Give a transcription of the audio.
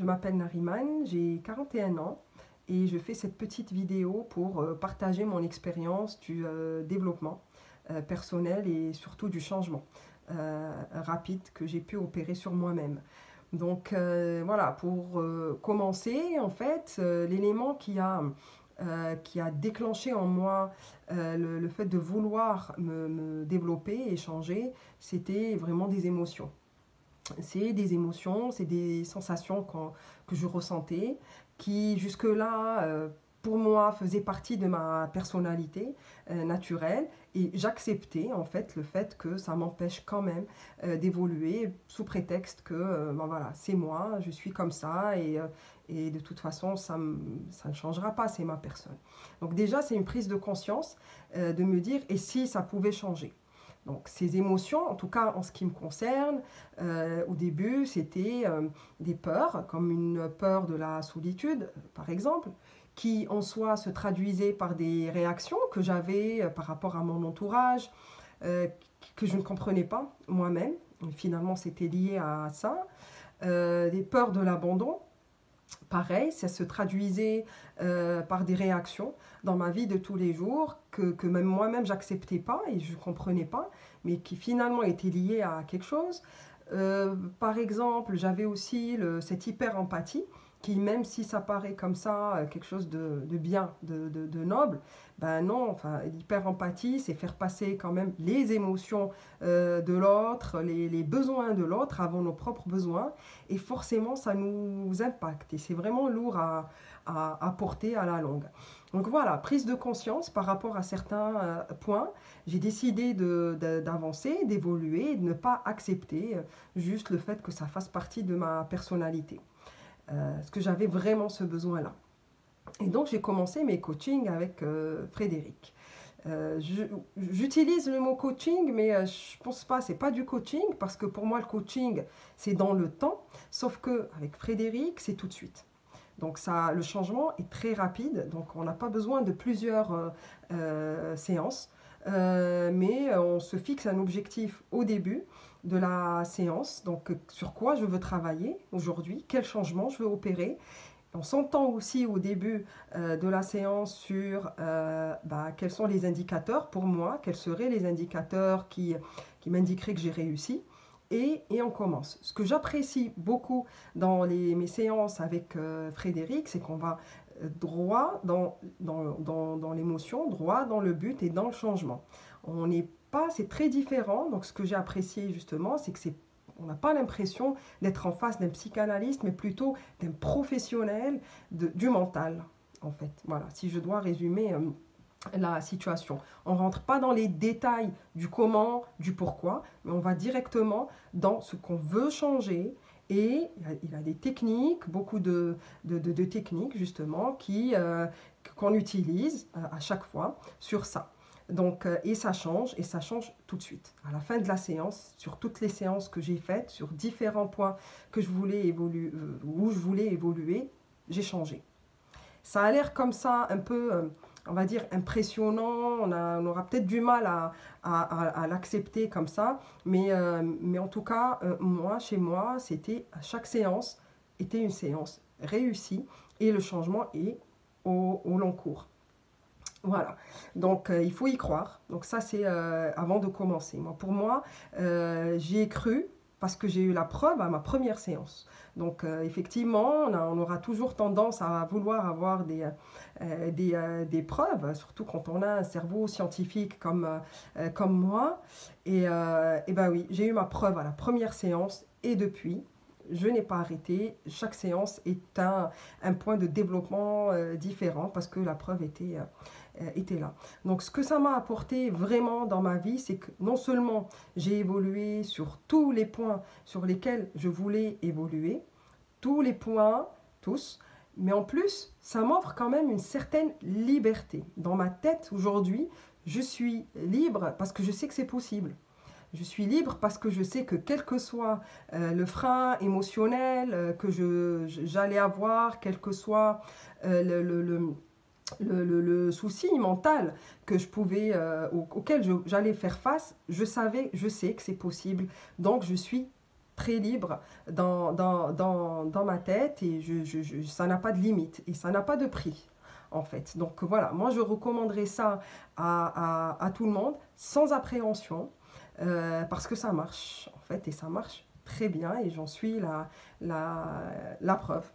je m'appelle Nariman, j'ai 41 ans et je fais cette petite vidéo pour euh, partager mon expérience du euh, développement euh, personnel et surtout du changement rapide que j'ai pu opérer sur moi-même. Donc voilà, pour commencer, en fait, l'élément qui a, qui a déclenché en moi le, fait de vouloir me, me développer et changer, c'était vraiment des émotions c'est des émotions, c'est des sensations que je ressentais, qui jusque-là, euh, pour moi, faisaient partie de ma personnalité euh, naturelle. Et j'acceptais en fait le fait que ça m'empêche quand même euh, d'évoluer sous prétexte que ben voilà, c'est moi, je suis comme ça et, et de toute façon, ça, ça ne changera pas, c'est ma personne. Donc déjà, c'est une prise de conscience de me dire, et si ça pouvait changer? Donc ces émotions, en tout cas en ce qui me concerne, euh, au début c'était euh, des peurs, comme une peur de la solitude par exemple, qui en soi se traduisait par des réactions que j'avais euh, par rapport à mon entourage, que je ne comprenais pas moi-même. Finalement c'était lié à ça. des peurs de l'abandon, pareil, ça se traduisait euh, par des réactions dans ma vie de tous les jours que, que même moi-même j'acceptais pas et je comprenais pas, mais qui finalement étaient liées à quelque chose. Euh, par exemple, j'avais aussi cette hyper-empathie qui, même si ça paraît comme ça, euh, quelque chose de, bien, de, noble, ben non, enfin, l'hyper-empathie, c'est faire passer quand même les émotions euh, de l'autre, les, besoins de l'autre avant nos propres besoins, et forcément, ça nous impacte, et c'est vraiment lourd à, porter à la longue. Donc voilà, prise de conscience par rapport à certains euh, points, j'ai décidé d'avancer, d'évoluer, de ne pas accepter juste le fait que ça fasse partie de ma personnalité. Euh, parce que j'avais vraiment ce besoin-là. Et donc j'ai commencé mes coachings avec euh, Frédéric. Euh, j'utilise le mot coaching, mais je pense pas, c'est pas du coaching, parce que pour moi le coaching c'est dans le temps, sauf que avec Frédéric c'est tout de suite. Donc ça, le changement est très rapide, donc on n'a pas besoin de plusieurs séances, mais on se fixe un objectif au début de la séance, donc sur quoi je veux travailler aujourd'hui, quel changement je veux opérer? On s'entend aussi au début euh, de la séance sur euh, bah, quels sont les indicateurs pour moi, quels seraient les indicateurs qui, qui m'indiqueraient que j'ai réussi? Et, on commence. Ce que j'apprécie beaucoup dans mes séances avec euh, Frédéric, c'est qu'on va droit dans, dans, dans, dans l'émotion, droit dans le but et dans le changement. On n'est pas, c'est très différent. Donc ce que j'ai apprécié justement, c'est que c'est on n'a pas l'impression d'être en face d'un psychanalyste, mais plutôt d'un professionnel du mental, en fait. Voilà, si je dois résumer euh, la situation. On rentre pas dans les détails du comment, du pourquoi, mais on va directement dans ce qu'on veut changer. Et il y a des techniques, beaucoup de, de, techniques justement, qui euh, qu'on utilise euh, à chaque fois sur ça. Donc, euh, et ça change, et ça change tout de suite. À la fin de la séance, sur toutes les séances que j'ai faites, sur différents points que je voulais où je voulais évoluer, j'ai changé. Ça a l'air comme ça, un peu, on va dire, impressionnant. On, aura peut-être du mal à, l'accepter comme ça. Mais, mais en tout cas, moi, chez moi, c'était, chaque séance était une séance réussie. Et le changement est au long cours. Voilà, donc euh, il faut y croire. Donc ça c'est euh, avant de commencer. Pour moi, euh, j'y ai cru parce que j'ai eu la preuve à ma première séance. Donc effectivement, on, aura toujours tendance à vouloir avoir des, des, des, preuves, surtout quand on a un cerveau scientifique comme, comme moi. Et, et ben oui, j'ai eu ma preuve à la première séance et depuis, je n'ai pas arrêté. Chaque séance est un, point de développement différent parce que la preuve était, euh, était là. Donc ce que ça m'a apporté vraiment dans ma vie, c'est que non seulement j'ai évolué sur tous les points sur lesquels je voulais évoluer, tous les points, tous, mais en plus, ça m'offre quand même une certaine liberté. Dans ma tête aujourd'hui, je suis libre parce que je sais que c'est possible. Je suis libre parce que je sais que quel que soit euh, le frein émotionnel euh, que j'allais avoir, quel que soit le, le souci mental que je pouvais, auquel j'allais faire face, je savais, je sais que c'est possible. Donc je suis très libre dans, ma tête et ça n'a pas de limite et ça n'a pas de prix en fait. Donc voilà, moi je recommanderais ça à tout le monde sans appréhension euh, parce que ça marche en fait et ça marche très bien et j'en suis la, la, la preuve.